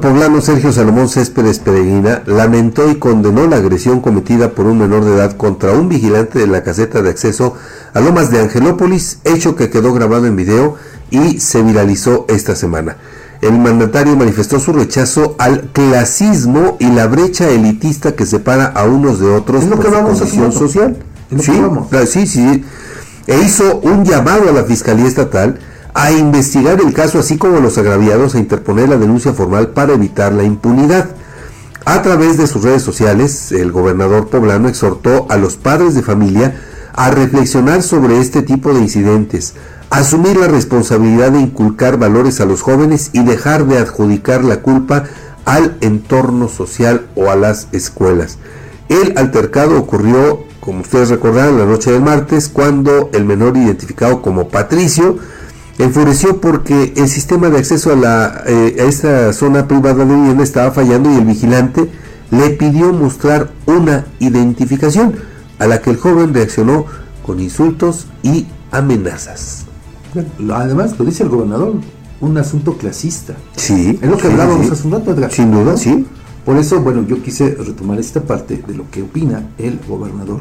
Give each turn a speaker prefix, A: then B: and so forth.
A: poblano Sergio Salomón Céspedes Peregrina lamentó y condenó la agresión cometida por un menor de edad contra un vigilante de la caseta de acceso a Lomas de Angelópolis, hecho que quedó grabado en video y se viralizó esta semana. El mandatario manifestó su rechazo al clasismo y la brecha elitista que separa a unos de otros
B: Es lo
A: por
B: que
A: su condición
B: rato.
A: social.
B: Es lo
A: Sí, sí, sí. E hizo un llamado a la Fiscalía Estatal a investigar el caso, así como los agraviados a interponer la denuncia formal para evitar la impunidad. A través de sus redes sociales, el gobernador poblano exhortó a los padres de familia a reflexionar sobre este tipo de incidentes, asumir la responsabilidad de inculcar valores a los jóvenes y dejar de adjudicar la culpa al entorno social o a las escuelas. El altercado ocurrió, como ustedes recordarán, la noche del martes, cuando el menor identificado como Patricio enfureció porque el sistema de acceso a, la, eh, a esta zona privada de vivienda estaba fallando y el vigilante le pidió mostrar una identificación, a la que el joven reaccionó con insultos y amenazas.
B: Además, lo dice el gobernador, un asunto clasista.
A: Sí,
B: Es lo que
A: sí,
B: hablábamos
A: sí.
B: hace un rato, Edgar.
A: Sin duda, sí.
B: Por eso, bueno, yo quise retomar esta parte de lo que opina el gobernador